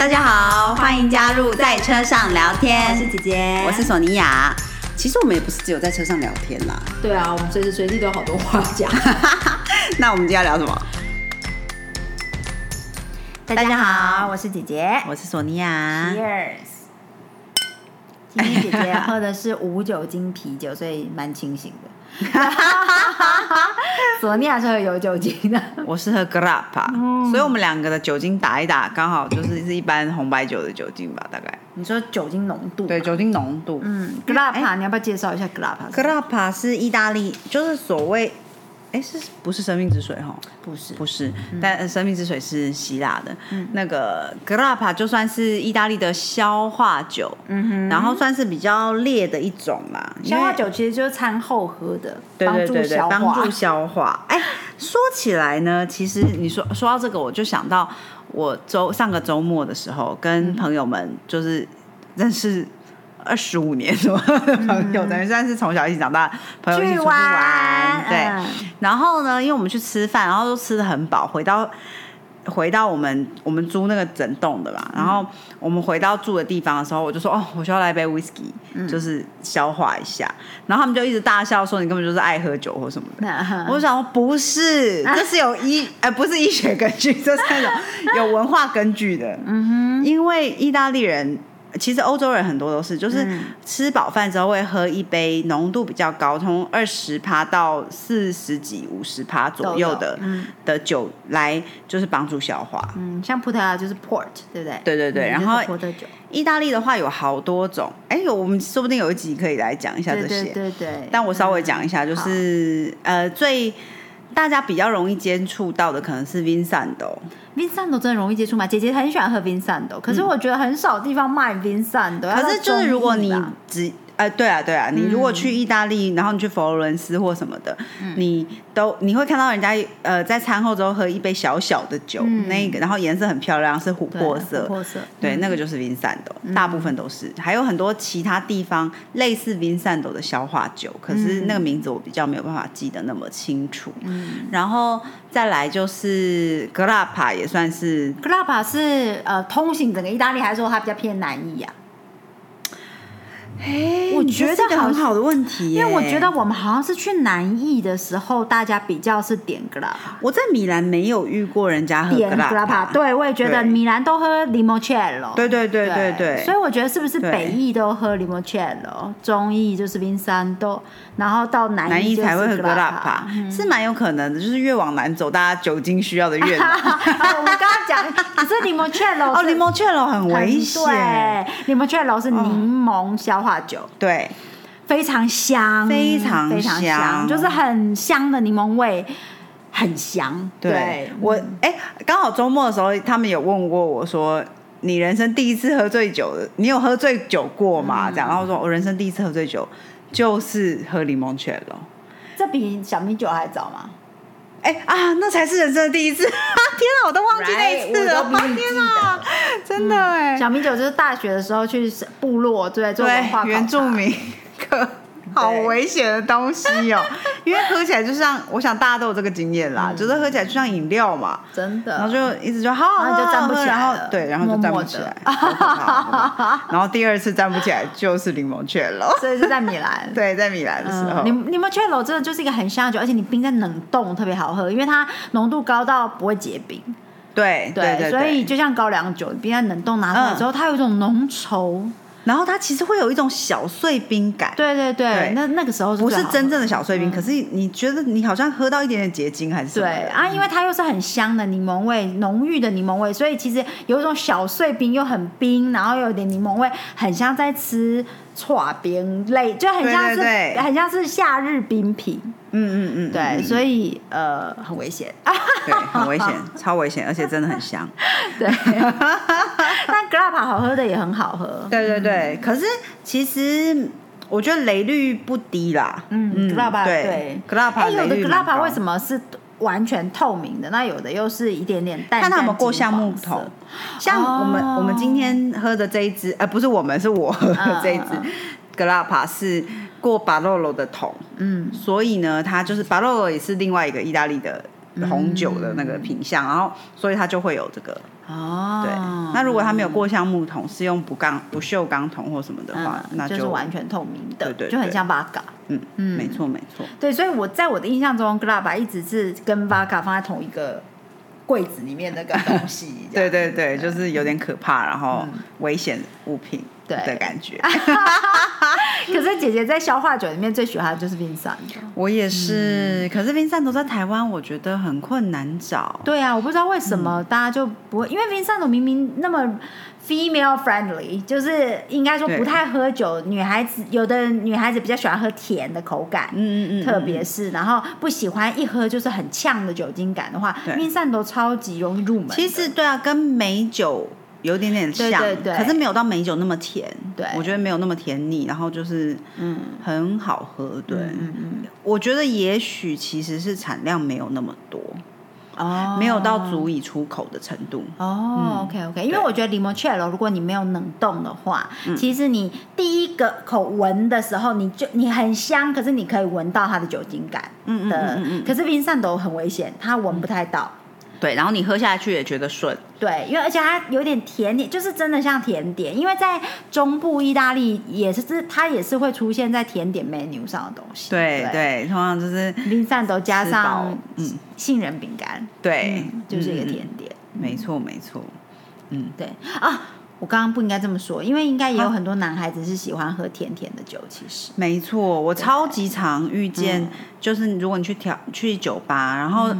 大家好，欢迎加入在车上聊天。我是姐姐，我是索尼娅。其实我们也不是只有在车上聊天啦。对啊，我们随时随地都有好多话讲。那我们今天要聊什么？大家好，我是姐姐，我是索尼娅。Cheers。今天姐姐喝的是无酒精啤酒，所以蛮清醒的。索尼亚是喝有酒精的，我是喝 Grappa，、所以我们两个的酒精打一打，刚好就是是一般红白酒的酒精吧，大概。你说酒精浓度？对，酒精浓度。嗯，grappa，你要不要介绍一下 g l a p a Grappa 是意大利，就是所谓，哎，是不是生命之水哈？不是，不是，但呃生命之水是希腊的。那个 Grappa 就算是意大利的消化酒，嗯哼，然后算是比较烈的一种啦。消化酒其实就是餐后喝的，帮助消化，帮帮助消化。哎，说起来呢，其实你说说到这个，我就想到我周上个周末的时候，跟朋友们就是认识二十五年朋友，等于算是从小一起长大朋友一起出去玩，对。嗯然后呢，因为我们去吃饭，然后都吃的很饱，回到回到我们我们租那个整栋的嘛，然后我们回到住的地方的时候，我就说哦，我需要来一杯 whisky，、就是消化一下。然后他们就一直大笑说你根本就是爱喝酒或什么的。我就想说不是，这是有医，呃，不是医学根据，这是那种 有文化根据的。嗯哼，因为意大利人。其实欧洲人很多都是，就是吃饱饭之后会喝一杯浓度比较高，从二十趴到四十几、五十趴左右的的酒来，就是帮助消化。嗯，像葡萄牙就是 port，对不对？对对对，嗯然后葡萄酒，意大利的话有好多种，哎，有我们说不定有一集可以来讲一下这些。对对。但我稍微讲一下，就好是、呃，最大家比较容易接触到的可能是 Vincento，Vincento 真的容易接触吗？姐姐很喜欢喝 Vincento，可是我觉得很少地方卖 Vincento。可是就是如果你要呃，对啊，对啊，你如果去意大利，然后你去佛罗伦斯或什么的，你都你会看到人家呃在餐后之后喝一杯小小的酒，那个然后颜色很漂亮，是琥珀色，琥珀色，对，那个就是 Vin Santo，、大部分都是，还有很多其他地方类似 Vin Santo 的消化酒，可是那个名字我比较没有办法记得那么清楚。然后再来就是 Grappa 也算是 Grapa 是呃通行整个意大利，还是说它比较偏南意啊？哎我觉得这个很好的问题耶，因为我觉得我们好像是去南艺的时候，大家比较是点 p a 我在米兰没有遇过人家喝点 a p a 对我也觉得米兰都喝 limoncello，对对对对对所以我觉得是不是北艺都喝 limoncello，中意就是 Vincento，然后到南南意就是意才会喝 grappa Grappa，是蛮有可能的，就是越往南走，大家酒精需要的越难。啊我刚刚讲，可是 limoncello 哦是，limoncello 很危险，对，limoncello 是柠檬消化酒，对非常香，非常非常香就是很香的柠檬味，很香。对，我哎，刚好周末的时候，他们有问过我说。你人生第一次喝醉酒的，你有喝醉酒过吗？这样，然后我说我人生第一次喝醉酒就是喝柠檬泉了。这比小米酒还早吗？哎啊，那才是人生的第一次！天啊，我都忘记那一次了。天啊，真的哎，小米酒就是大学的时候去部落，对，做文化考察对原住民课，好危险的东西哦。因为喝起来就像，我想大家都有这个经验啦，就是喝起来就像饮料嘛，真的。然后就一直就好好喝，然后就站不起来然后了对，然后就站不起来，然后第二次站不起来就是柠檬雀了。所以是在米兰。对，在米兰的时候嗯，，柠柠檬 e l l 真的就是一个很香的酒，而且你冰在冷冻特别好喝，因为它浓度高到不会结冰。对对对，所以就像高粱酒，你冰在冷冻拿出来之后，它有一种浓稠。然后它其实会有一种小碎冰感。对对对，对那那个时候是不是真正的小碎冰，可是你觉得你好像喝到一点点结晶还是什么？对啊，因为它又是很香的柠檬味，浓郁的柠檬味，所以其实有一种小碎冰又很冰，然后又有点柠檬味，很像在吃串冰类，就很像是很像是夏日冰品。嗯嗯嗯，对，嗯所以呃很危险。对，很危险，超危险，而且真的很香。对，但 Grappa 好喝的也很好喝。对对对，可是其实我觉得雷率不低啦。嗯 g l a p a 对对 g l a p 哎，a 有的雷率 Grappa 为什么？是完全透明的？那有的又是一点点淡淡看他们过橡木桶，像我们、哦我们今天喝的这一支，呃，不是我们，是我喝的这一支嗯嗯 g l a p a 是过巴洛罗的桶，嗯，所以呢，它就是巴洛罗也是另外一个意大利的红酒的那个品相，然后所以它就会有这个。哦，对，那如果它没有过橡木桶，是用不钢不锈钢桶或什么的话，嗯，那就是完全透明的，对对就很像 Vaga。嗯嗯，没错没错。对，所以我在我的印象中 g l a b a 一直是跟 Vaga 放在同一个柜子里面那个东西。对对对，就是有点可怕，然后危险物品对的感觉。可是姐姐在消化酒里面最喜欢的就是 Vincent。我也是，可是 Vincent 在台湾，我觉得很困难找。对啊，我不知道为什么大家就不会，因为 Vincent 明明那么 female friendly，就是应该说不太喝酒，女孩子有的女孩子比较喜欢喝甜的口感。嗯嗯嗯，特别是，然后不喜欢一喝就是很呛的酒精感的话对，Vincent 都超级容易入门。其实对啊，跟美酒有点点像，对对对可是没有到美酒那么甜。对我觉得没有那么甜腻，然后就是嗯，很好喝。对，嗯嗯我觉得也许其实是产量没有那么多，哦，没有到足以出口的程度。哦、o k OK，因为我觉得 limoncello 如果你没有冷冻的话，嗯其实你第一个口闻的时候，你就你很香，可是你可以闻到它的酒精感嗯嗯的。嗯嗯嗯可是 Vincent 都很危险，它闻不太到。对，然后你喝下去也觉得顺。对，因为而且它有点甜点，就是真的像甜点。因为在中部意大利也是，它也是会出现在甜点 menu 上的东西。对对，通常就是，Vincent 都加上嗯杏仁饼干，对，嗯就是一个甜点。没错没错。嗯，对啊，我刚刚不应该这么说，因为应该也有很多男孩子是喜欢喝甜甜的酒。其实，没错，我超级常遇见，就是如果你去调去酒吧，然后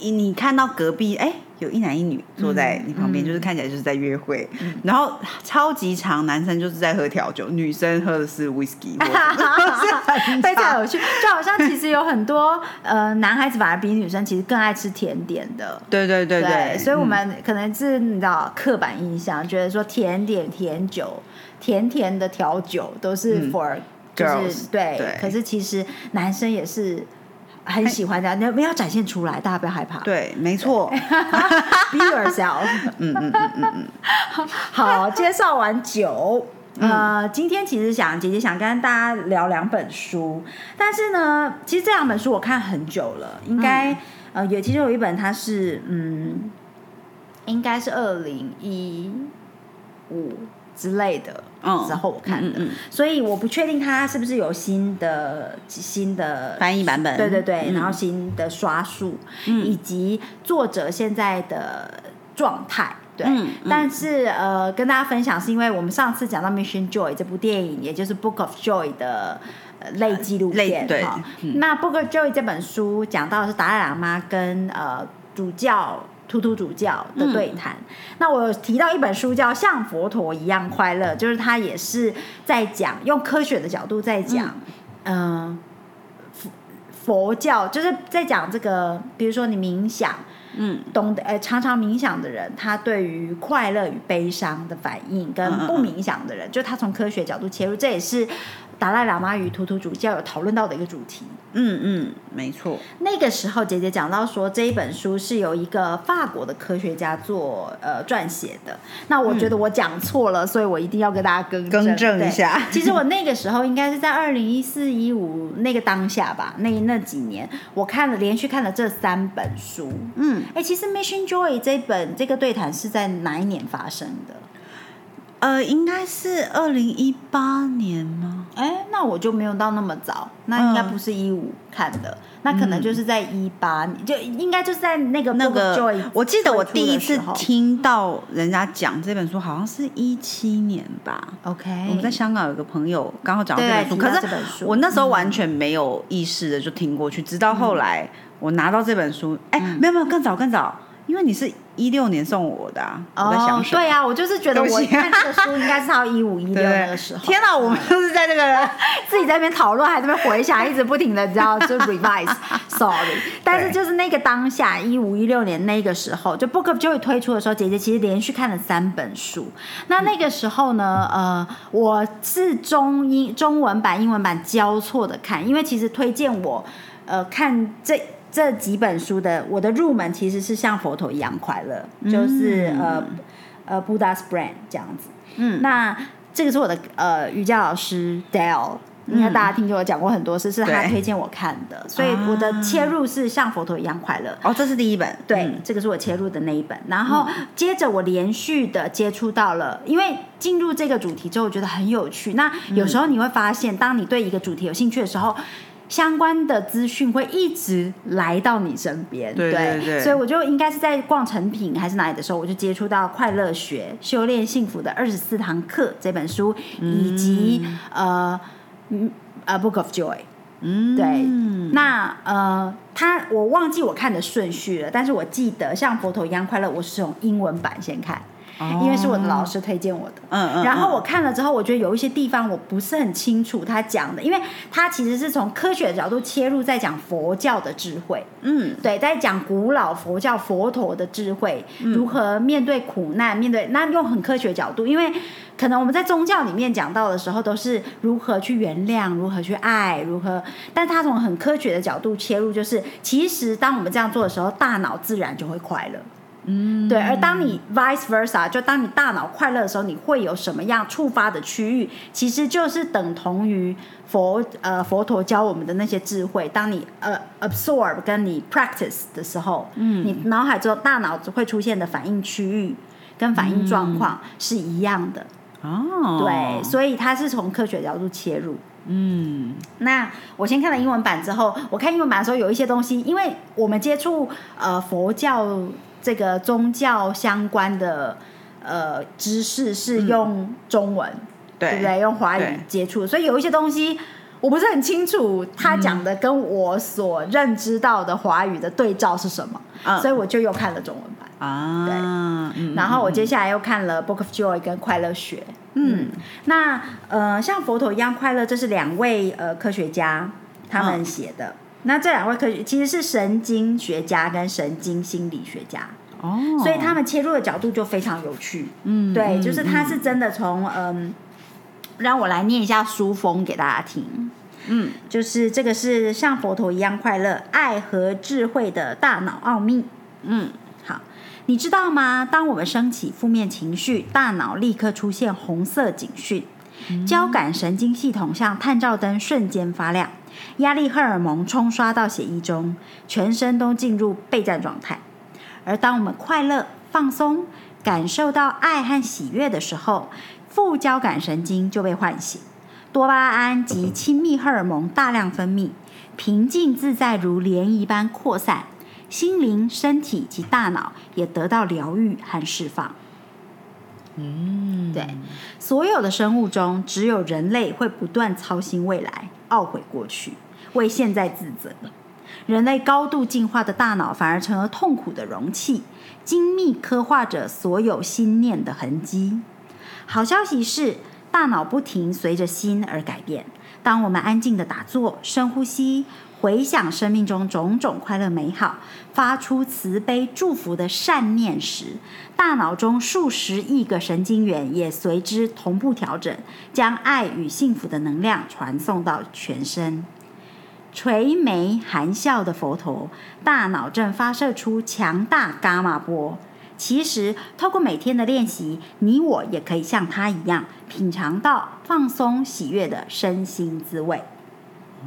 你你看到隔壁哎。有一男一女坐在你旁边，就是看起来就是在约会，然后超级长，男生就是在喝调酒，女生喝的是 whisky，非常有趣，就好像其实有很多呃男孩子反而比女生其实更爱吃甜点的。对对对对，所以我嗯们可能是你知道刻板印象，觉得说甜点、甜酒、甜甜的调酒都是嗯。for、就是 girls，对对。可是其实男生也是很喜欢这样，你不要展现出来，大家不要害怕。对，没错，Be yourself。嗯嗯嗯嗯嗯，好，介绍完酒。呃，今天其实想姐姐想跟大家聊两本书，但是呢，其实这两本书我看很久了，应该、嗯呃有其中有一本它是嗯，应该是二零一五之类的嗯时候我看的，嗯嗯嗯所以我不确定它是不是有新的新的翻译版本，对对对，嗯然后新的刷数，以及作者现在的状态。对，嗯嗯但是呃，跟大家分享是因为我们上次讲到《Mission Joy》这部电影，也就是《Book of Joy》的呃类纪录片哈。嗯那《Book of Joy》这本书讲到的是达赖喇嘛跟呃主教。图图主教的对谈，那我有提到一本书叫《像佛陀一样快乐》，就是他也是在讲用科学的角度在讲，嗯、佛佛教就是在讲这个，比如说你冥想，嗯，懂得呃常常冥想的人，他对于快乐与悲伤的反应，跟不冥想的人，就他从科学角度切入，这也是达赖喇嘛与图图主教有讨论到的一个主题。嗯嗯，没错，那个时候，姐姐讲到说这一本书是由一个法国的科学家做呃撰写的。那我觉得我讲错了，所以我一定要跟大家更正更正一下 其实我那个时候应该是在二零一四一五那个当下吧，那那几年我看了连续看了这三本书。嗯，哎，其实《Mission Joy》这本这个对谈是在哪一年发生的？呃，应该是二零一八年吗？哎，那我就没有到那么早，那应该嗯不是一五看的，那可能就是在一八年，就应该就是在那个那个，我记得我第一次听到人家讲这本书，好像是一七年吧。OK，我们在香港有个朋友刚好讲到这本书，可是我那时候完全没有意识的就听过去，直到后来我拿到这本书，哎、没有没有，更早更早，因为你是一六年送我的啊，我在想哦，什么？对啊，我就是觉得我看这个书应该是到一五一 对六那个时候。天哪，我们就是在这个 自己在那边讨论，还在那边回想，一直不停的，你知道，就 revise，sorry。但是就是那个当下，一五一六年那个时候，就 Book of Joy 推出的时候，姐姐其实连续看了三本书。那那个时候呢，呃，我是中英中文版、英文版交错的看，因为其实推荐我呃看这。这几本书的我的入门其实是像佛陀一样快乐，就是呃呃 Buddha's Brand 这样子。嗯。那这个是我的呃瑜伽老师 Dale 应该大家听见我讲过很多次，是他推荐我看的，所以我的切入是像佛陀一样快乐。哦，这是第一本，对，嗯。这个是我切入的那一本，然后接着我连续的接触到了，因为进入这个主题之后，我觉得很有趣。那有时候你会发现，当你对一个主题有兴趣的时候，相关的资讯会一直来到你身边，对对。对所以我就应该是在逛成品还是哪里的时候，我就接触到《快乐学修炼幸福的二十四堂课》这本书，以及呃嗯呃《Book of Joy》。嗯，对，那呃，他我忘记我看的顺序了，但是我记得像佛陀一样快乐，我是从英文版先看，因为是我的老师推荐我的。哦嗯嗯，然后我看了之后，我觉得有一些地方我不是很清楚他讲的，因为他其实是从科学的角度切入，在讲佛教的智慧。嗯对，在讲古老佛教佛陀的智慧，嗯如何面对苦难，面对那用很科学角度，因为可能我们在宗教里面讲到的时候，都是如何去原谅，如何去爱，如何，但他从很科学的角度切入，就是其实当我们这样做的时候，大脑自然就会快乐。嗯，对，而当你 vice versa，就当你大脑快乐的时候，你会有什么样触发的区域，其实就是等同于佛呃佛陀教我们的那些智慧。当你呃 absorb 跟你 practice 的时候，嗯，你脑海中大脑会出现的反应区域跟反应状况是一样的。哦，对，所以它是从科学角度切入。嗯那我先看了英文版之后，我看英文版的时候有一些东西，因为我们接触呃佛教这个宗教相关的呃知识是用中文，对对不对？用华语接触，所以有一些东西我不是很清楚他讲的跟我所认知到的华语的对照是什么，嗯所以我就又看了中文版。啊，嗯然后我接下来又看了《Book of Joy》跟《快乐学》。嗯，那呃，像佛陀一样快乐，这是两位呃科学家他们写的。那这两位科学其实是神经学家跟神经心理学家，哦，所以他们切入的角度就非常有趣。嗯对，嗯就是他是真的从嗯，让我来念一下书封给大家听。嗯就是这个是像佛陀一样快乐，爱和智慧的大脑奥秘。嗯好，你知道吗？当我们升起负面情绪，大脑立刻出现红色警讯，交感神经系统像探照灯瞬间发亮，压力荷尔蒙冲刷到血液中，全身都进入备战状态。而当我们快乐、放松、感受到爱和喜悦的时候，副交感神经就被唤醒，多巴胺及亲密荷尔蒙大量分泌，平静自在如涟漪般扩散，心灵、身体及大脑也得到疗愈和释放。嗯，对，所有的生物中，只有人类会不断操心未来，懊悔过去，为现在自责。人类高度进化的大脑反而成了痛苦的容器，精密刻画着所有心念的痕迹。好消息是，大脑不停随着心而改变。当我们安静的打坐、深呼吸，回想生命中种种快乐美好，发出慈悲祝福的善念时，大脑中数十亿个神经元也随之同步调整，将爱与幸福的能量传送到全身。垂眉含笑的佛陀，大脑正发射出强大伽马波。其实，透过每天的练习，你我也可以像他一样，品尝到放松喜悦的身心滋味。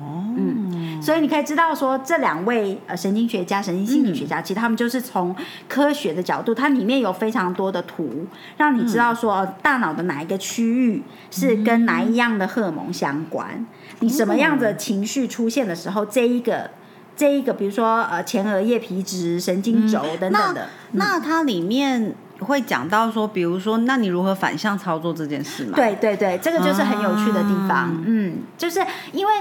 哦，嗯所以你可以知道说，这两位呃神经学家、神经心理学家，其实他们就是从科学的角度，它里面有非常多的图，让你知道说、呃大脑的哪一个区域是跟哪一样的荷尔蒙相关，你什么样的情绪出现的时候，这一个这一个，比如说呃前额叶皮质、神经轴等等的，那它里面会讲到说，比如说，那你如何反向操作这件事吗？，对对对，这个就是很有趣的地方。啊嗯，就是因为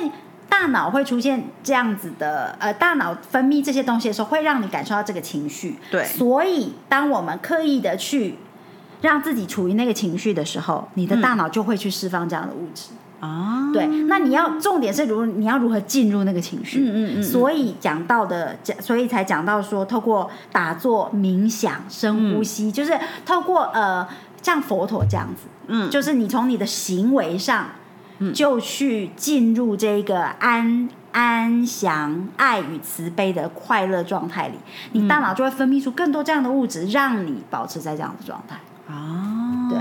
大脑会出现这样子的，呃，大脑分泌这些东西的时候，会让你感受到这个情绪。对所以当我们刻意的去让自己处于那个情绪的时候，你的大脑就会去释放这样的物质。啊，对，那你要重点是如你要如何进入那个情绪。嗯嗯嗯所以讲到的，讲所以才讲到说，透过打坐、冥想、深呼吸，就是透过呃，像佛陀这样子，嗯就是你从你的行为上，就去进入这个安。安详、爱与慈悲的快乐状态里，你大脑就会分泌出更多这样的物质，让你保持在这样的状态。哦，对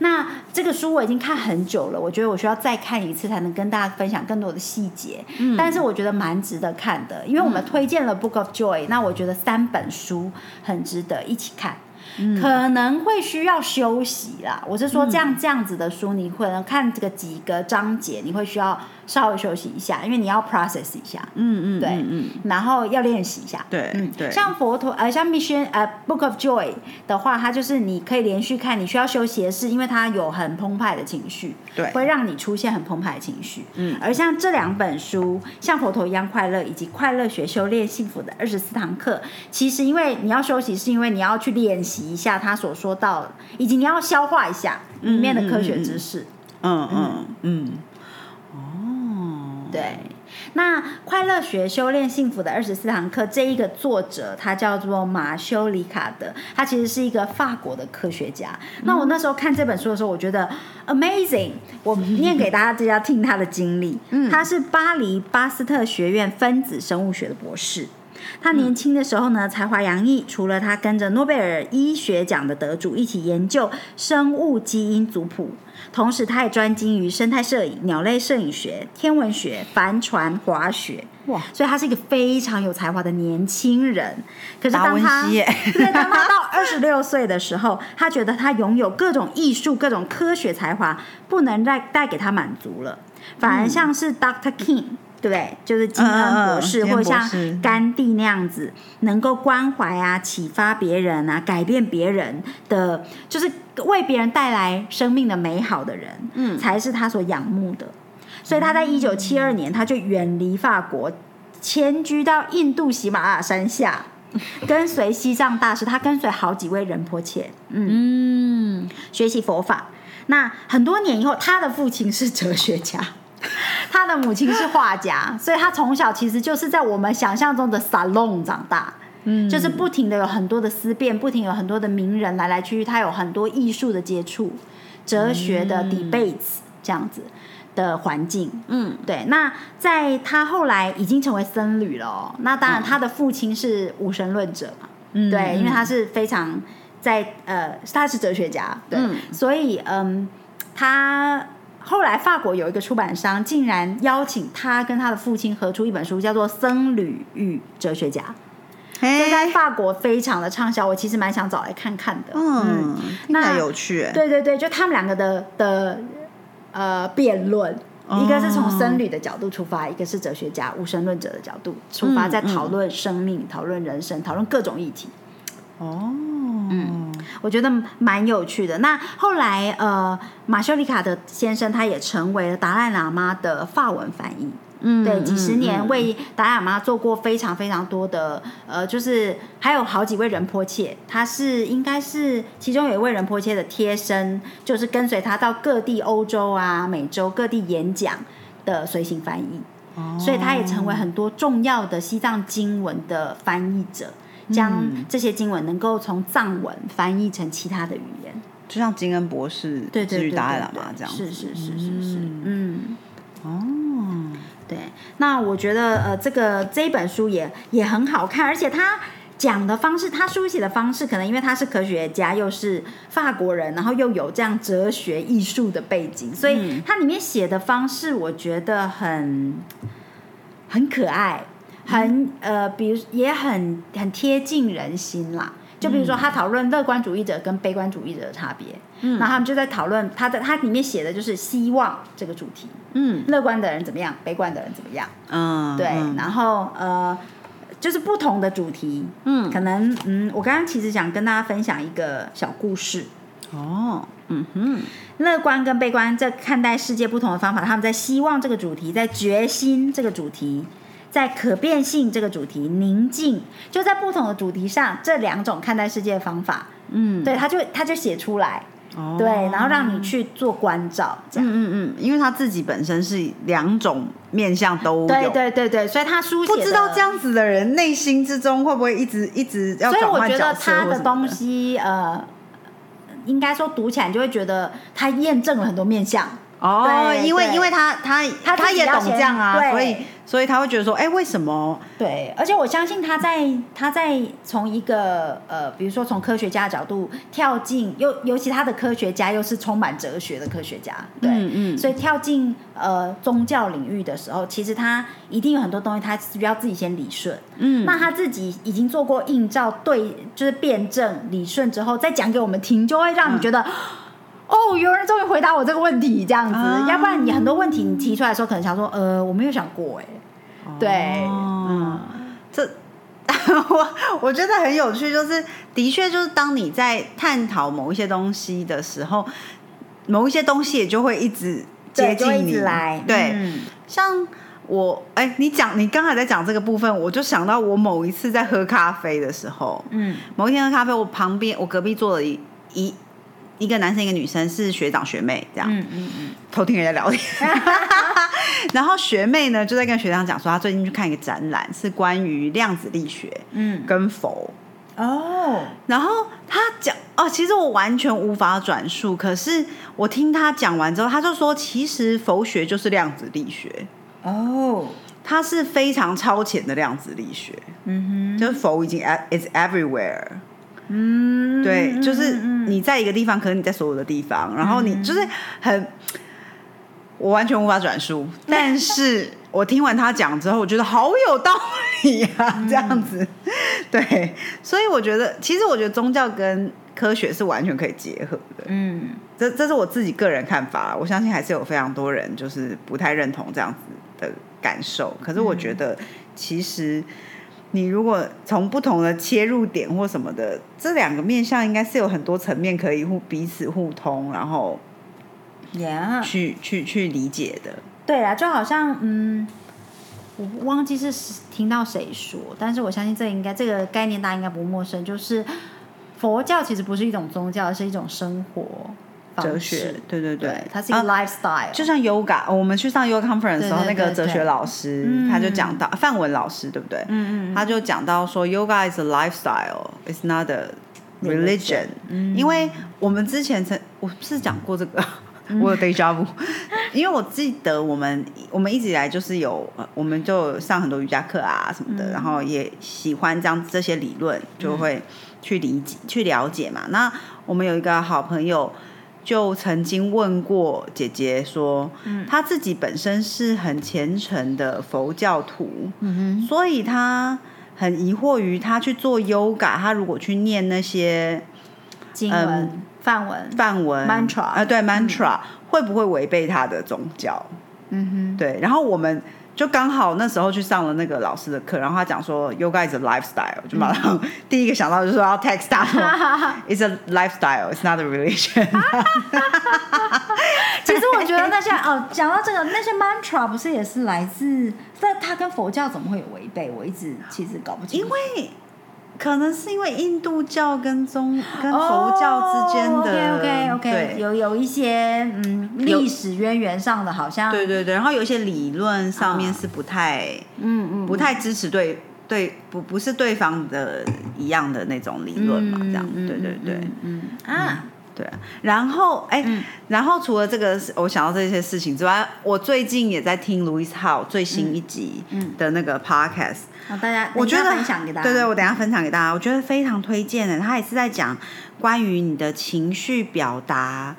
那这个书我已经看很久了，我觉得我需要再看一次才能跟大家分享更多的细节。嗯，但是我觉得蛮值得看的，因为我们推荐了《Book of Joy》，那我觉得三本书很值得一起看。可能会需要休息啦。我是说，这样这样子的书，你可能看这个几个章节，你会需要稍微休息一下，因为你要 process 一下。嗯嗯，对，嗯，然后要练习一下。对，嗯对。像佛陀呃，像 Mission 呃 Book of Joy 的话，它就是你可以连续看，你需要休息的是，因为它有很澎湃的情绪，对，会让你出现很澎湃的情绪。嗯，而像这两本书，像佛陀一样快乐，以及快乐学修炼幸福的二十四堂课，其实因为你要休息，是因为你要去练习。一下他所说到，以及你要消化一下里面的科学知识。嗯嗯嗯，哦，对。那快乐学修炼幸福的二十四堂课，这一个作者他叫做马修里卡德，他其实是一个法国的科学家。那我那时候看这本书的时候，我觉得 amazing。我念给大家大家听他的经历。嗯，他是巴黎巴斯特学院分子生物学的博士。他年轻的时候呢，才华洋溢。除了他跟着诺贝尔医学奖的得主一起研究生物基因族谱，同时他也专精于生态摄影、鸟类摄影学、天文学、帆船滑雪。哇！所以他是一个非常有才华的年轻人。可是当他对当他到二十六岁的时候，他觉得他拥有各种艺术、各种科学才华，不能再带给他满足了，反而像是 Doctor King。对不对？就是金恩博士，或者像甘地那样子，能够关怀啊、启发别人啊、改变别人的，就是为别人带来生命的美好的人，嗯，才是他所仰慕的。所以他在一九七二年，他就远离法国，迁居到印度喜马拉雅山下，跟随西藏大师，他跟随好几位仁波切，嗯，学习佛法。那很多年以后，他的父亲是哲学家。他的母亲是画家，所以他从小其实就是在我们想象中的 salon 长大，嗯，就是不停的有很多的思辨，不停有很多的名人来来去去，他有很多艺术的接触，哲学的 debates 这样子的环境，嗯，对。那在他后来已经成为僧侣了，那当然他的父亲是无神论者嘛，嗯，对，因为他是非常在呃他是哲学家，对，所以嗯他。后来，法国有一个出版商竟然邀请他跟他的父亲合出一本书，叫做《僧侣与哲学家》，这在法国非常的畅销。我其实蛮想找来看看的。嗯，那有趣。对对对，就他们两个的的呃辩论，一个是从僧侣的角度出发，一个是哲学家无神论者的角度出发，在讨论生命、讨论人生、讨论各种议题。哦，嗯，我觉得蛮有趣的。那后来，呃，马修里卡的先生他也成为了达赖喇嘛的法文翻译。嗯，对，几十年为达赖喇嘛做过非常非常多的，呃，就是还有好几位仁波切，他是应该是其中有一位仁波切的贴身，就是跟随他到各地欧洲啊、美洲各地演讲的随行翻译。哦，所以他也成为很多重要的西藏经文的翻译者。将这些经文能够从藏文翻译成其他的语言，就像金恩博士对对对达赖喇嘛这样，是是是是是，嗯，哦，对，那我觉得呃，这个这一本书也也很好看，而且他讲的方式，他书写的方式，可能因为他是科学家，又是法国人，然后又有这样哲学艺术的背景，所以他里面写的方式，我觉得很很可爱。很呃，比如也很很贴近人心啦。就比如说，他讨论乐观主义者跟悲观主义者的差别，嗯，然后他们就在讨论他的他里面写的就是希望这个主题，嗯，乐观的人怎么样，悲观的人怎么样，嗯，对，然后呃，就是不同的主题，嗯，可能嗯，我刚刚其实想跟大家分享一个小故事，哦，嗯哼，乐观跟悲观在看待世界不同的方法，他们在希望这个主题，在决心这个主题。在可变性这个主题，宁静就在不同的主题上，这两种看待世界的方法，嗯，对，他就他就写出来，对，然后让你去做关照，这样，嗯嗯嗯，因为他自己本身是两种面相都有，对对对对，所以他书写不知道这样子的人内心之中会不会一直一直要转换角色他的东西，呃，应该说读起来就会觉得他验证了很多面相。哦，因为因为他他他他也懂这样啊，对所以所以他会觉得说，哎，为什么？对，而且我相信他在他在从一个呃，比如说从科学家的角度跳进，尤尤其他的科学家又是充满哲学的科学家，对，嗯嗯。所以跳进呃宗教领域的时候，其实他一定有很多东西他需要自己先理顺，嗯。那他自己已经做过映照对，就是辩证理顺之后，再讲给我们听，就会让你觉得。哦，有人终于回答我这个问题，这样子，啊。要不然你很多问题你提出来的时候，可能想说，呃，我没有想过，哎，对，哦。嗯，这 我我觉得很有趣，就是的确就是当你在探讨某一些东西的时候，某一些东西也就会一直接近你来，对，嗯。像我哎，你讲你刚才在讲这个部分，我就想到我某一次在喝咖啡的时候，嗯。某一天喝咖啡，我旁边我隔壁坐了一一一个男生一个女生，是学长学妹这样，嗯嗯嗯，偷听人家聊天。然后学妹呢就在跟学长讲说，她最近去看一个展览，是关于量子力学嗯，跟佛。哦，然后他讲哦，其实我完全无法转述，可是我听他讲完之后，他就说，其实佛学就是量子力学，哦，它是非常超前的量子力学，嗯哼。就是佛已经 e- is everywhere。哼，嗯，对，就是嗯你在一个地方，可能你在所有的地方，然后你就是很，我完全无法转述，但是我听完他讲之后，我觉得好有道理啊，这样子，对，所以我觉得，其实我觉得宗教跟科学是完全可以结合的，嗯。这这是我自己个人看法，我相信还是有非常多人就是不太认同这样子的感受。可是我觉得，其实你如果从不同的切入点或什么的，这两个面向应该是有很多层面可以互彼此互通，然后去去去理解的。对啊，就好像嗯，我忘记是听到谁说，但是我相信这应该这个概念大家应该不陌生，就是佛教其实不是一种宗教，而是一种生活方哲式。学，对对对，它是一个啊 lifestyle，、就像 yoga，我们去上 yoga conference 的时候，那个哲学对老师嗯。他就讲到范文老师，对不对？嗯嗯他就讲到说，yoga is a lifestyle, it's not a religion。因嗯为我们之前曾我是讲过这个，嗯。我有 deja vu，因为我记得我们我们一直以来就是有，呃我们就上很多瑜伽课啊什么嗯。的，然后也喜欢这样这些理论，就会去理解、去了解嘛。那我们有一个好朋友。就曾经问过姐姐说，嗯。她自己本身是很虔诚的佛教徒，嗯所以她很疑惑于她去做 yoga，他如果去念那些哼，经文、嗯梵文，梵文 Mantra 啊、对 mantra、会不会违背她的宗教？嗯哼。对，然后我们就刚好那时候去上了那个老师的课，然后他讲说 yoga is a lifestyle，就马上第一个想到就是说要 text 他 说 it's a lifestyle，it's not a religion。其实我觉得那些哦，讲到这个，那些 mantra 不是也是来自，但它跟佛教怎么会有违背？我一直其实搞不清楚，因为可能是因为印度教跟宗跟佛教之间的、OK OK OK，对。有有一些嗯历史渊源上的，好像对对对，然后有一些理论上面是不太、嗯嗯不太支持对对不不是对方的一样的那种理论嘛，这样、嗯对对对。嗯。嗯。啊，对，然后哎，嗯。然后除了这个，我想到这些事情之外，我最近也在听 Louis Howe 最新一集嗯。的那个 podcast，、好，大家我觉得分享给大家，对对，我等一下分享给大家，我觉得非常推荐的。他也是在讲关于你的情绪表达，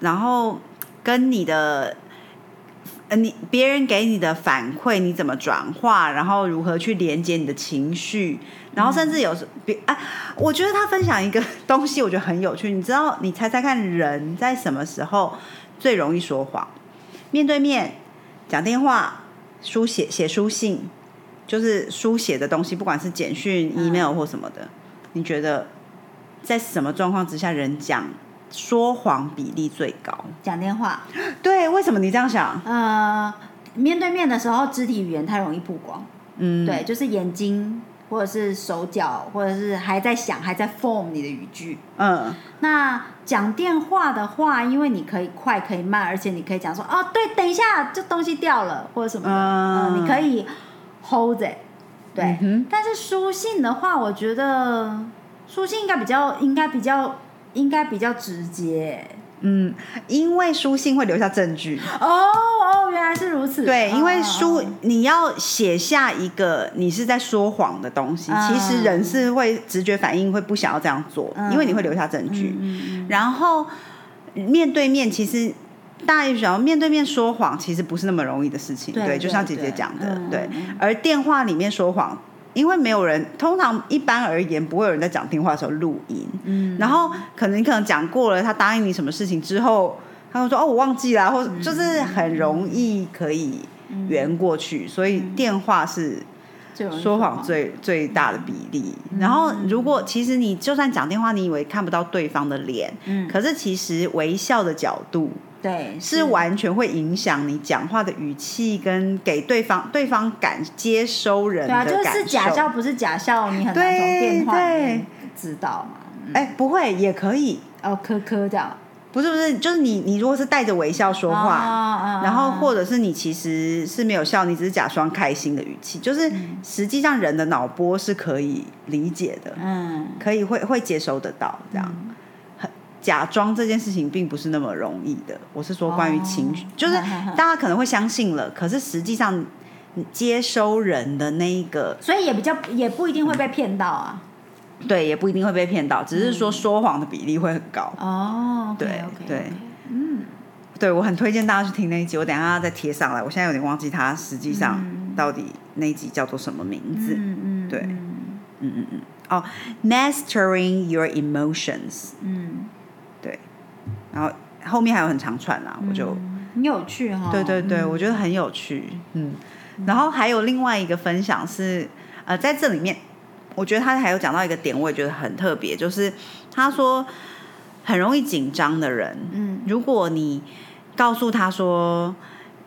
然后跟你的。呃，你别人给你的反馈，你怎么转化，然后如何去连接你的情绪，然后甚至有时别啊，我觉得他分享一个东西，我觉得很有趣。你知道，你猜猜看，人在什么时候最容易说谎？面对面讲电话、书写写书信，就是书写的东西，不管是简讯、嗯 email 或什么的，你觉得在什么状况之下人讲说谎比例最高？讲电话，对，为什么你这样想？呃，面对面的时候，肢体语言太容易曝光，嗯，对，就是眼睛或者是手脚，或者是还在想，还在 form 你的语句。嗯，那讲电话的话，因为你可以快可以慢，而且你可以讲说哦，对，等一下，这东西掉了或者什么的，你可以 hold it，对。嗯但是书信的话，我觉得书信应该比较应该比较应该比较直接。嗯，因为书信会留下证据。哦哦，原来是如此。对，因为哦书哦你要写下一个你是在说谎的东西，嗯其实人是会直觉反应会不想要这样做，嗯因为你会留下证据。嗯嗯然后面对面，其实大家也想要面对面说谎，其实不是那么容易的事情。对对就像姐姐对讲的，嗯对。而电话里面说谎，因为没有人，通常一般而言，不会有人在讲电话的时候录音。嗯。然后可能你可能讲过了，他答应你什么事情之后，他会说哦我忘记了，或者就是很容易可以圆过去，所以电话是说谎。最最大的比例。然后如果其实你就算讲电话，你以为看不到对方的脸，嗯。可是其实微笑的角度对是完全会影响你讲话的语气跟给对方对方感接收人的感受。就是假笑不是假笑，你很难从对电话里知道嘛。哎，不会也可以。哦，科科这样不是不是，就是你你如果是带着微笑说话，啊然后或者是你其实是没有笑，你只是假装开心的语气，就是实际上人的脑波是可以理解的，嗯可以会会接收得到这样。很假装这件事情并不是那么容易的，我是说关于情绪，哦就是 大家可能会相信了，可是实际上接收人的那一个，所以也比较也不一定会被骗到啊。对，也不一定会被骗到，只是说说谎的比例会很高。哦，对对嗯，对我很推荐大家去听那一集，我等一下再贴上来。我现在有点忘记它实际上到底那一集叫做什么名字。嗯嗯，对嗯嗯嗯嗯。哦，mastering your emotions，嗯，对。然后后面还有很长串啦，我就很有趣哈。对对对，嗯我觉得很有趣。嗯，然后还有另外一个分享是，呃，在这里面，我觉得他还有讲到一个点，我也觉得很特别，就是他说很容易紧张的人，嗯，如果你告诉他说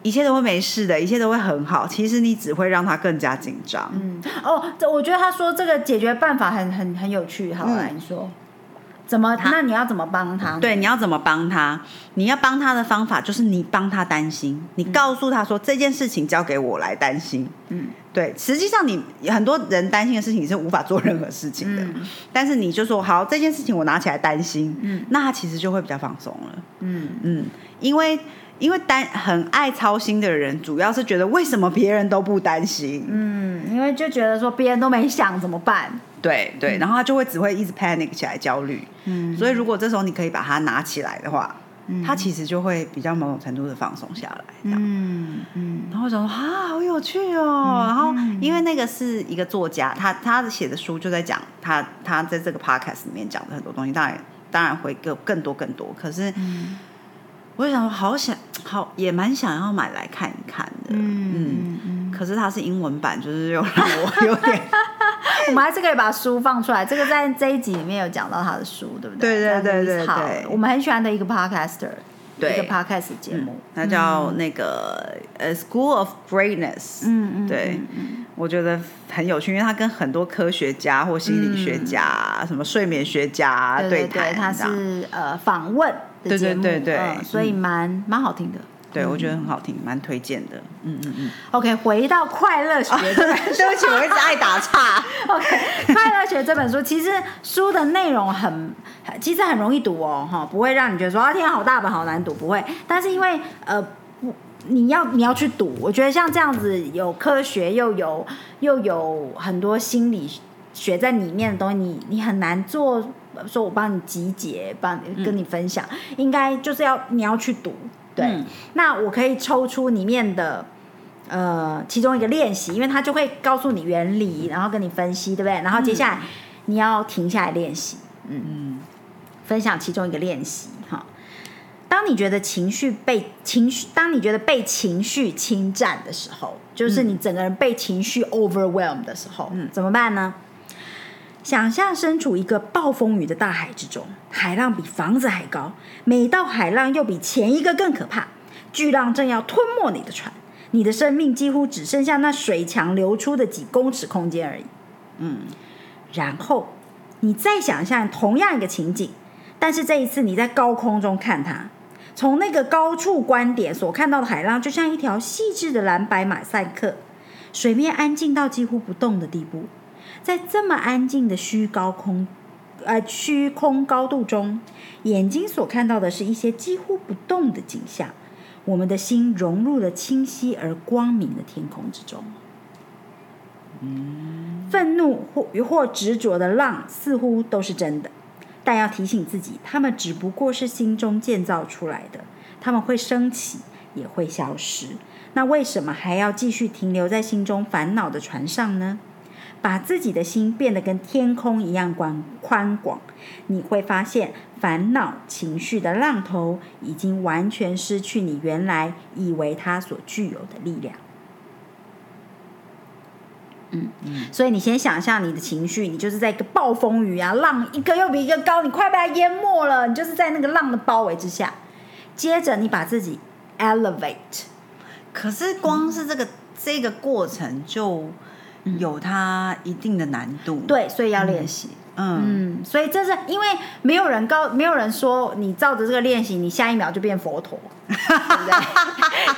一切都会没事的，一切都会很好，其实你只会让他更加紧张。嗯，哦，这我觉得他说这个解决办法很很很有趣。好，嗯来你说，怎么？那你要怎么帮他？，对，你要怎么帮他？你要帮他的方法就是你帮他担心，你告诉他说、这件事情交给我来担心。嗯，对，实际上你很多人担心的事情你是无法做任何事情的，嗯但是你就说好这件事情我拿起来担心，嗯那他其实就会比较放松了。嗯嗯，因为因为担很爱操心的人，主要是觉得为什么别人都不担心？嗯，因为就觉得说别人都没想怎么办？对对，然后他就会只会一直 panic 起来，焦虑。嗯，所以如果这时候你可以把它拿起来的话，他其实就会比较某种程度的放松下来。嗯嗯然后我想说啊，好有趣哦。然后因为那个是一个作家，他他写的书就在讲他他在这个 podcast 里面讲的很多东西，当然当然会更更多更多。可是嗯我就想说，好想 好也蛮想要买来看一看的。嗯嗯嗯，可是它是英文版，就是又让我 有点我们还是可以把书放出来。这个在这一集里面有讲到他的书，对不对对？对对对我们很喜欢的一个 podcaster，对一个 podcast 节目。它叫那个呃 School of Greatness。嗯嗯，对我觉得很有趣，因为他跟很多科学家或心理学家、什么睡眠学家对对对，谈，他是呃访问的对对节目，对对嗯所以蛮蛮好听的。对我觉得很好听，蛮推荐的。嗯嗯嗯。OK，回到快乐学这本书。对不起，我一直爱打岔。OK，《快乐学》这本书其实书的内容很，其实很容易读哦，哈，不会让你觉得说啊天啊好大本好难读，不会。但是因为呃，不你要你要去读，我觉得像这样子有科学又有又有很多心理学在里面的东西，你你很难做。说我帮你集结，帮你跟你分享，应该就是要你要去读。对，嗯那我可以抽出里面的呃其中一个练习，因为它就会告诉你原理，然后跟你分析，对不对？然后接下来你要停下来练习，嗯嗯分享其中一个练习哈。当你觉得情绪被情绪，当你觉得被情绪侵占的时候，就是你整个人被情绪 overwhelm 的时候，嗯怎么办呢？想象身处一个暴风雨的大海之中，海浪比房子还高，每道海浪又比前一个更可怕，巨浪正要吞没你的船，你的生命几乎只剩下那水墙流出的几公尺空间而已。嗯然后你再想象同样一个情景，但是这一次你在高空中看它，从那个高处观点所看到的海浪，就像一条细致的蓝白马赛克，水面安静到几乎不动的地步。在这么安静的虚高空，呃虚空高度中，眼睛所看到的是一些几乎不动的景象，我们的心融入了清晰而光明的天空之中。愤怒或或执着的浪似乎都是真的，但要提醒自己，它们只不过是心中建造出来的，它们会升起，也会消失。那为什么还要继续停留在心中烦恼的船上呢？把自己的心变得跟天空一样宽宽广，你会发现烦恼情绪的浪头已经完全失去你原来以为它所具有的力量。嗯，所以你先想象你的情绪，你就是在一个暴风雨啊，浪一个又比一个高，你快被它淹没了，你就是在那个浪的包围之下。接着你把自己 elevate，可是光是这个这个过程就有它一定的难度。对，所以要练习。嗯，嗯，所以这是因为没有人告，没有人说你照着这个练习，你下一秒就变佛陀，对不对？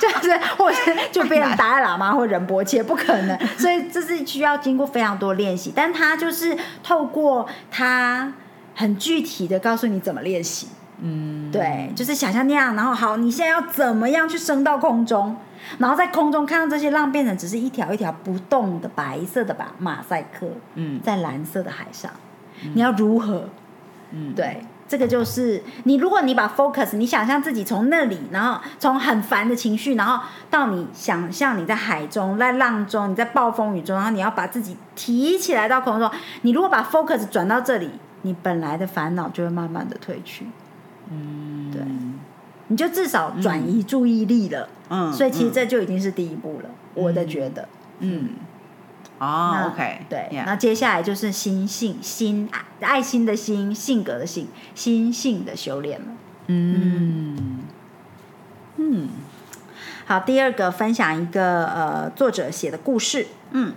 就是或者是就变成达赖喇嘛或仁波切，不可能。所以这是需要经过非常多练习，但他就是透过他很具体的告诉你怎么练习。嗯，对，就是想象那样，然后好，你现在要怎么样去升到空中，然后在空中看到这些浪变成只是一条一条不动的白色的吧马赛克，嗯。在蓝色的海上，你要如何？嗯，对，这个就是你，如果你把 focus，你想象自己从那里，然后从很烦的情绪，然后到你想象你在海中，在浪中，你在暴风雨中，然后你要把自己提起来到空中，你如果把 focus 转到这里，你本来的烦恼就会慢慢的退去，嗯，对。你就至少转移注意力了。嗯，所以其实嗯这就已经是第一步了，我的觉得。嗯，那哦，OK，对那接下来就是心性、心爱爱心的心、性格的性、心性的修炼了。嗯。嗯。好，第二个分享一个呃作者写的故事。嗯，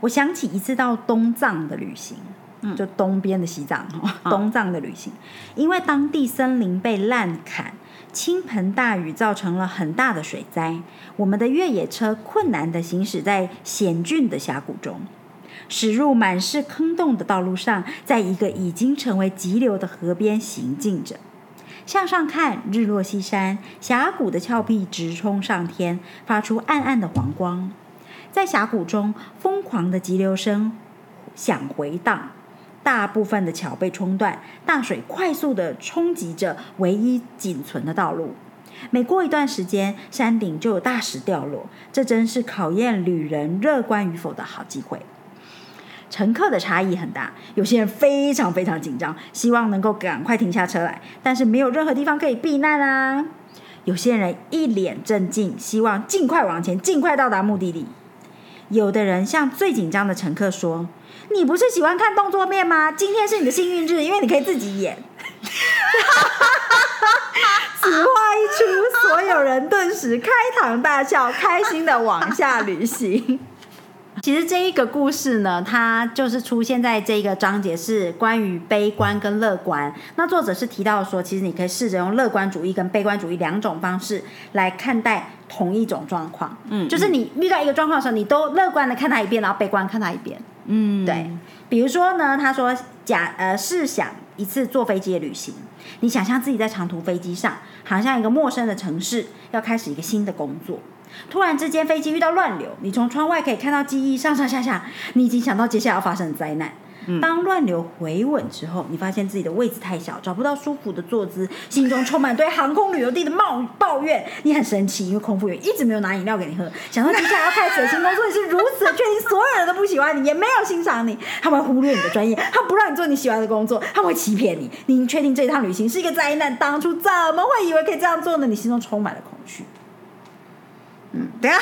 我想起一次到东藏的旅行，嗯就东边的西藏，嗯 东藏的旅行，因为当地森林被滥砍。倾盆大雨造成了很大的水灾，我们的越野车困难地行驶在险峻的峡谷中，驶入满是坑洞的道路上，在一个已经成为急流的河边行进着。向上看，日落西山，峡谷的峭壁直冲上天，发出暗暗的黄光。在峡谷中，疯狂的急流声响回荡，大部分的桥被冲断，大水快速地冲击着唯一仅存的道路。每过一段时间，山顶就有大石掉落，这真是考验旅人乐观与否的好机会。乘客的差异很大，有些人非常非常紧张，希望能够赶快停下车来，但是没有任何地方可以避难啊。有些人一脸镇静，希望尽快往前，尽快到达目的地。有的人向最紧张的乘客说：“你不是喜欢看动作片吗？今天是你的幸运日，因为你可以自己演。”此话一出，所有人顿时开膛大笑，开心的往下旅行。其实这一个故事呢，它就是出现在这个章节，是关于悲观跟乐观。那作者是提到说，其实你可以试着用乐观主义跟悲观主义两种方式来看待同一种状况。嗯就是你遇到一个状况的时候，你都乐观的看它一遍，然后悲观看它一遍。嗯，对，比如说呢，他说假呃试想一次坐飞机的旅行，你想象自己在长途飞机上好像一个陌生的城市，要开始一个新的工作。突然之间，飞机遇到乱流，你从窗外可以看到机翼上上下下，你已经想到接下来要发生的灾难。当乱流回稳之后，你发现自己的位置太小，找不到舒服的坐姿，心中充满对航空旅游地的冒抱怨。你很生气，因为空服员一直没有拿饮料给你喝。想到接下来要开始的新工作，你是如此的确定，所有人都不喜欢你，也没有欣赏你，他们忽略你的专业，他不让你做你喜欢的工作，他们会欺骗你。你确定这一趟旅行是一个灾难，当初怎么会以为可以这样做呢？你心中充满了恐惧。等下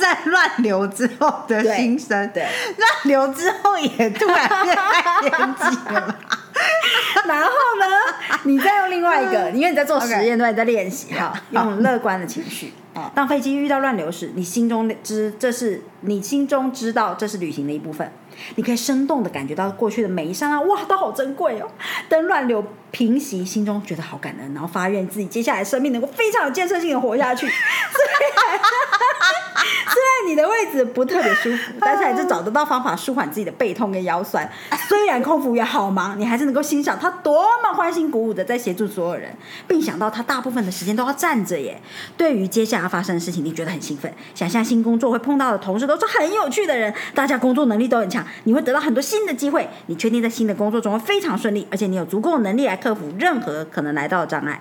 在乱流之后的心声，对乱流之后也突然变太年纪了？然后呢，你再用另外一个，因为你在做实验，对，你在练习，哈，用乐观的情绪。当飞机遇到乱流时，你心中知这是你心中知道这是旅行的一部分，你可以生动的感觉到过去的每一刹那，哇，都好珍贵哦。等乱流平息心中觉得好感恩，然后发愿自己接下来生命能够非常有建设性的活下去。虽然虽然你的位置不特别舒服，但是还是找得到方法舒缓自己的背痛跟腰酸。虽然空服员好忙，你还是能够欣赏他多么欢欣鼓舞的在协助所有人，并想到他大部分的时间都要站着耶。对于接下来要发生的事情，你觉得很兴奋，想象新工作会碰到的同事都是很有趣的人，大家工作能力都很强，你会得到很多新的机会。你确定在新的工作中会非常顺利，而且你有足够的能力来克服任何可能来到的障碍。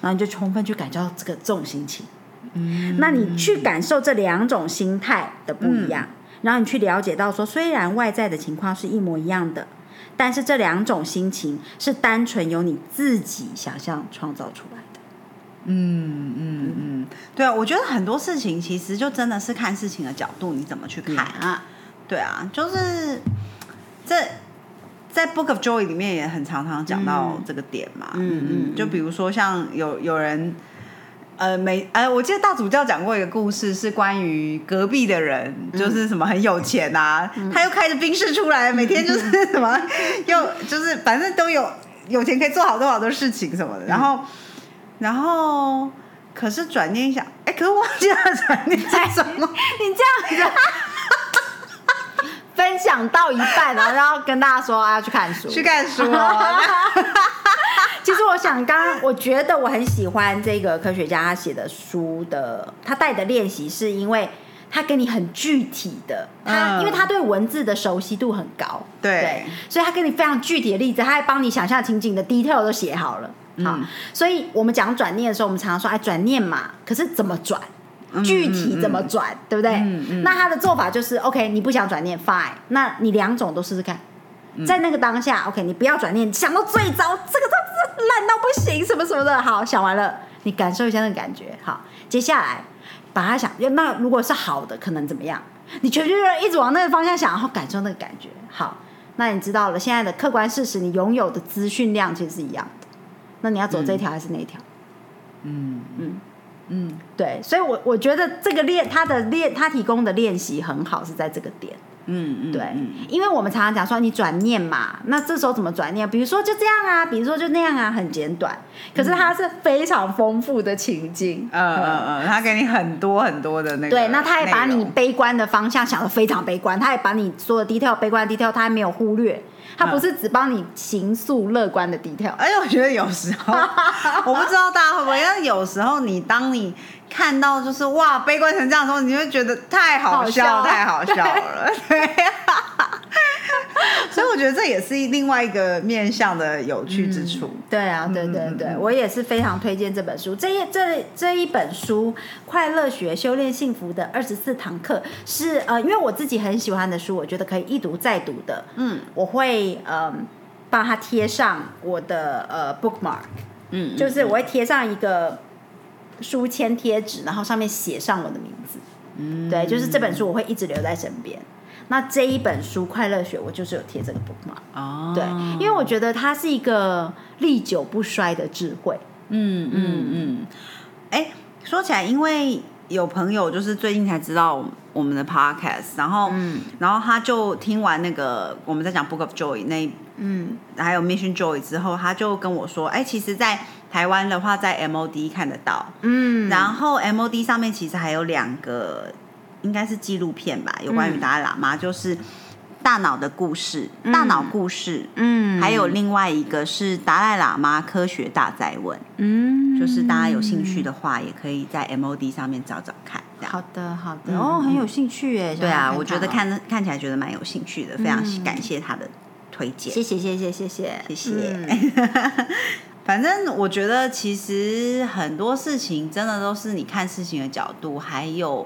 然后你就充分去感受到这个这种心情。嗯，那你去感受这两种心态的不一样，然后你去了解到说，虽然外在的情况是一模一样的，但是这两种心情是单纯由你自己想象创造出来的。嗯嗯嗯，对啊，我觉得很多事情其实就真的是看事情的角度，你怎么去看啊？对啊，就是这在 Book of Joy 里面也很常常讲到这个点嘛。嗯嗯，就比如说像有有人。呃，每呃，我记得大主教讲过一个故事，是关于隔壁的人，就是什么很有钱啊，他又开着宾士出来，每天就是什么，又就是反正都有有钱可以做好多好多事情什么的。然后，然后可是转念一想，哎，可是忘记了转念是什么？你这样子分享到一半，然 后然后跟大家说要去看书，去看书。其实我想，刚刚我觉得我很喜欢这个科学家他写的书的，他带的练习，是因为他给你很具体的，他因为他对文字的熟悉度很高，对，所以他给你非常具体的例子，他还帮你想象情景的 detail 都写好了。好，所以我们讲转念的时候，我们常常说，哎，转念嘛，可是怎么转？具体怎么转？对不对？那他的做法就是，OK，你不想转念，fine，那你两种都试试看。在那个当下，OK，你不要转念，想到最糟，这个都是烂到不行，什么什么的。好，想完了，你感受一下那个感觉。好，接下来把它想，那如果是好的，可能怎么样？你全就一直往那个方向想，然后感受那个感觉。好，那你知道了，现在的客观事实，你拥有的资讯量其实是一样的。那你要走这条还是那条？嗯嗯嗯，对。所以我我觉得这个练他的练，他提供的练习很好，是在这个点。嗯嗯，对，因为我们常常讲说你转念嘛，那这时候怎么转念？比如说就这样啊，比如说就那样啊，很简短。可是它是非常丰富的情境，嗯嗯嗯，他给你很多很多的那个。对，那他也把你悲观的方向想的非常悲观，他也把你所有 detail 悲观的 detail 他还没有忽略，他不是只帮你形塑乐观的 detail。而且我觉得有时候，我不知道大家会不会，因为有时候你当你。看到就是哇，悲观成这样的时候，你会觉得太好笑，太好笑了。对，所以我觉得这也是另外一个面向的有趣之处。对啊，对对对，我也是非常推荐这本书。这一这这一本书《快乐学修炼幸福的二十四堂课》是呃，因为我自己很喜欢的书，我觉得可以一读再读的。嗯，我会嗯帮它贴上我的呃 bookmark。嗯，就是我会贴上一个。书签贴纸，然后上面写上我的名字。嗯，对，就是这本书我会一直留在身边。那这一本书《快乐学》，我就是有贴这个 book 嘛。哦，对，因为我觉得它是一个历久不衰的智慧。嗯嗯嗯。哎，说起来，因为有朋友就是最近才知道我们的 podcast，然后，然后他就听完那个我们在讲 Book of Joy 那，嗯，还有 Mission Joy 之后，他就跟我说，哎，其实，在台湾的话，在 MOD 看得到，嗯，然后 MOD 上面其实还有两个，应该是纪录片吧，有关于达赖喇嘛，就是大脑的故事，大脑故事，嗯，还有另外一个是达赖喇嘛科学大在问，嗯，就是大家有兴趣的话，也可以在 MOD 上面找找看。好的，好的，哦，很有兴趣耶，对啊，我觉得看看起来觉得蛮有兴趣的，非常感谢他的推荐，谢谢，谢谢，谢谢，谢谢。反正我觉得，其实很多事情真的都是你看事情的角度，还有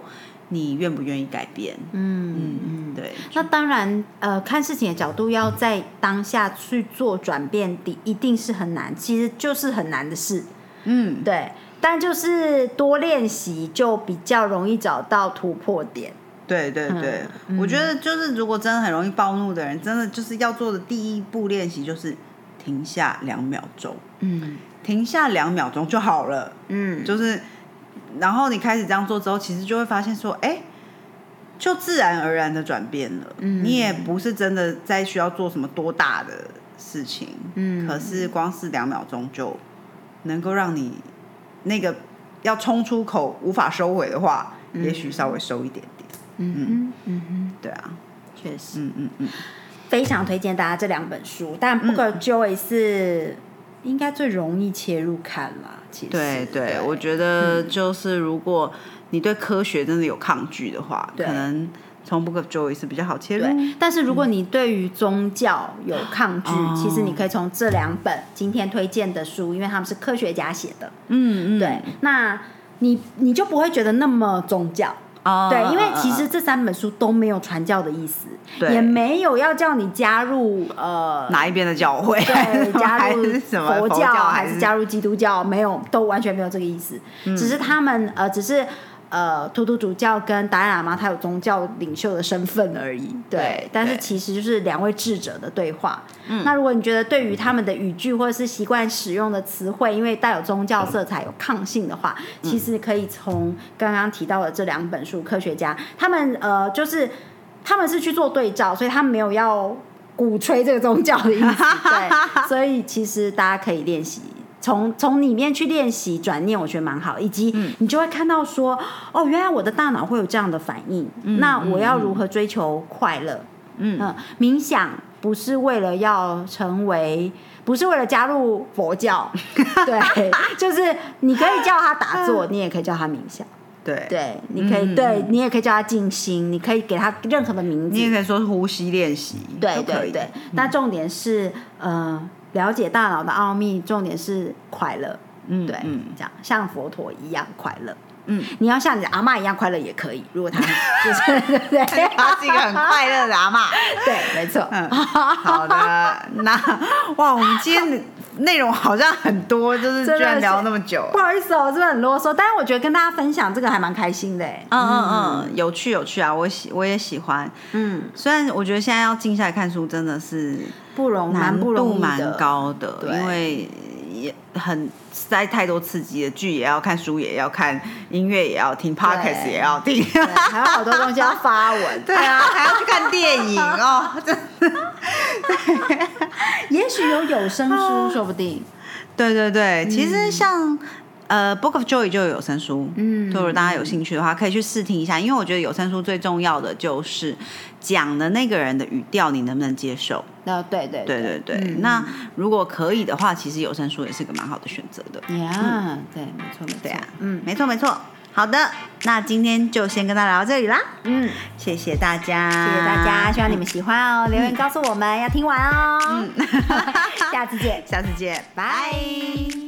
你愿不愿意改变。嗯嗯嗯，对。那当然，呃，看事情的角度要在当下去做转变，的一定是很难，其实就是很难的事。嗯，对。但就是多练习，就比较容易找到突破点。对对对，我觉得就是如果真的很容易暴怒的人，真的就是要做的第一步练习就是。停下两秒钟，嗯，停下两秒钟就好了，嗯，就是，然后你开始这样做之后，其实就会发现说，哎，就自然而然的转变了，嗯，你也不是真的在需要做什么多大的事情，嗯。可是光是两秒钟就能够让你那个要冲出口无法收回的话，也许稍微收一点点。嗯嗯。嗯嗯，对啊，确实。嗯嗯嗯，非常推荐大家这两本书，但 Booker Joy 是应该最容易切入看啦。其实，对对，我觉得就是如果你对科学真的有抗拒的话，可能从 Book of Joy 是比较好切入。但是如果你对于宗教有抗拒，哦其实你可以从这两本今天推荐的书，因为他们是科学家写的，嗯嗯，对，那你你就不会觉得那么宗教。哦，对，因为嗯其实这三本书都没有传教的意思，也没有要叫你加入呃哪一边的教会，对，加入什么佛教还是加入基督教，没有，都完全没有这个意思。嗯。只是他们呃，只是呃，图图主教跟达赖喇嘛他有宗教领袖的身份而已。对，对但是其实就是两位智者的对话。那如果你觉得对于他们的语句或者是习惯使用的词汇，因为带有宗教色彩、有抗性的话，其实可以从刚刚提到的这两本书，科学家他们呃，就是他们是去做对照，所以他们没有要鼓吹这个宗教的意思，对，所以其实大家可以练习。从从里面去练习转念，我觉得蛮好，以及你就会看到说，哦，原来我的大脑会有这样的反应，那我要如何追求快乐？嗯。冥想不是为了要成为，不是为了加入佛教，对，就是你可以叫他打坐，你也可以叫他冥想，对，对，你可以，对你也可以叫他静心，你可以给他任何的名字。你，也可以说是呼吸练习，对对对。那重点是呃，了解大脑的奥秘，重点是快乐，对，嗯嗯这样像佛陀一样快乐。嗯，你要像你的阿妈一样快乐也可以，如果他就是 对不对？他是一个很快乐的阿妈。对，没错。嗯，好的，那哇，我们今天的内容好像很多，就是居然聊那么久不。好意思哦，真的很啰嗦？但是我觉得跟大家分享这个还蛮开心的哎。嗯嗯嗯，有趣有趣啊，我喜我也喜欢。嗯，虽然我觉得现在要静下来看书真的是不容蛮难度蛮。高的，因为也很塞太多刺激的剧也要看，书也要看，音乐也要听，podcast 也要听。还有好多东西要发文。对啊，还要去看电影哦，真也许有有声书，说不定。对对对，其实像。呃，Book of Joy 就有有声书，嗯就如果大家有兴趣的话，可以去试听一下。因为我觉得有声书最重要的就是讲的那个人的语调，你能不能接受？呃，对对对对对。嗯那如果可以的话，其实有声书也是个蛮好的选择的。呀，对，没错没错。对啊，嗯没错没错。好的，那今天就先跟大家聊到这里啦，嗯，谢谢大家，谢谢大家，希望你们喜欢哦，留言告诉我们要听完哦。嗯 下次见，下次见，拜。